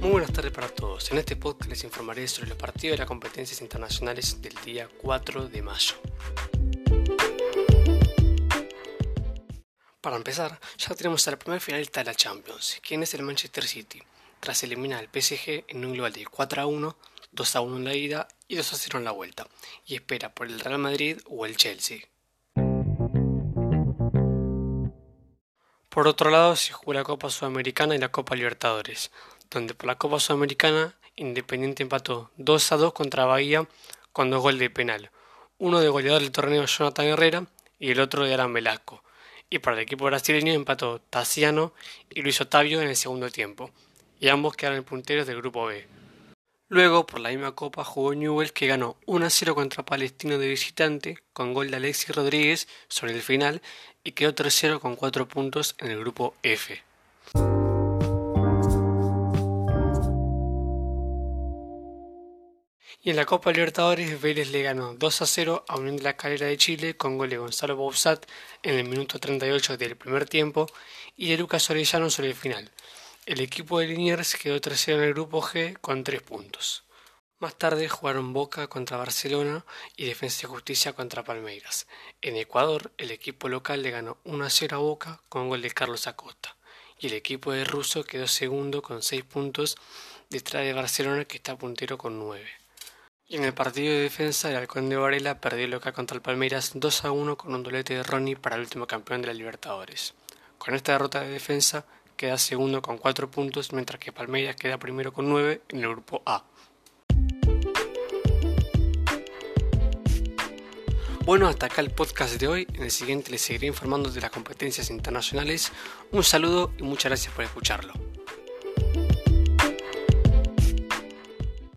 Muy buenas tardes para todos. En este podcast les informaré sobre los partidos de las competencias internacionales del día 4 de mayo. Para empezar, ya tenemos a la primera finalista de la Champions, quien es el Manchester City, tras eliminar al PSG en un global de 4 a 1, 2 a 1 en la ida y 2 a 0 en la vuelta, y espera por el Real Madrid o el Chelsea. Por otro lado, se jugó la Copa Sudamericana y la Copa Libertadores, donde por la Copa Sudamericana Independiente empató 2 a 2 contra Bahía con dos goles de penal, uno de goleador del torneo Jonathan Herrera y el otro de Alan Velasco, y para el equipo brasileño empató Tassiano y Luis Otavio en el segundo tiempo, y ambos quedaron punteros del grupo B. Luego, por la misma copa, jugó Newell que ganó 1 0 contra Palestino de visitante con gol de Alexis Rodríguez sobre el final y quedó tercero con 4 puntos en el grupo F. Y en la Copa Libertadores, Vélez le ganó 2 a 0 a Unión de la Calera de Chile con gol de Gonzalo Bouzat en el minuto 38 del primer tiempo y de Lucas Orellano sobre el final. El equipo de Liniers quedó tercero en el grupo G con tres puntos. Más tarde jugaron Boca contra Barcelona y Defensa y Justicia contra Palmeiras. En Ecuador, el equipo local le ganó 1 a 0 a Boca con gol de Carlos Acosta. Y el equipo de Russo quedó segundo con 6 puntos detrás de Barcelona que está puntero con 9. Y en el partido de defensa, el Halcón de Varela perdió local contra el Palmeiras 2 a 1 con un dolete de Ronnie para el último campeón de la Libertadores. Con esta derrota de defensa, queda segundo con 4 puntos, mientras que Palmeiras queda primero con 9 en el grupo A. Bueno, hasta acá el podcast de hoy. En el siguiente les seguiré informando de las competencias internacionales. Un saludo y muchas gracias por escucharlo.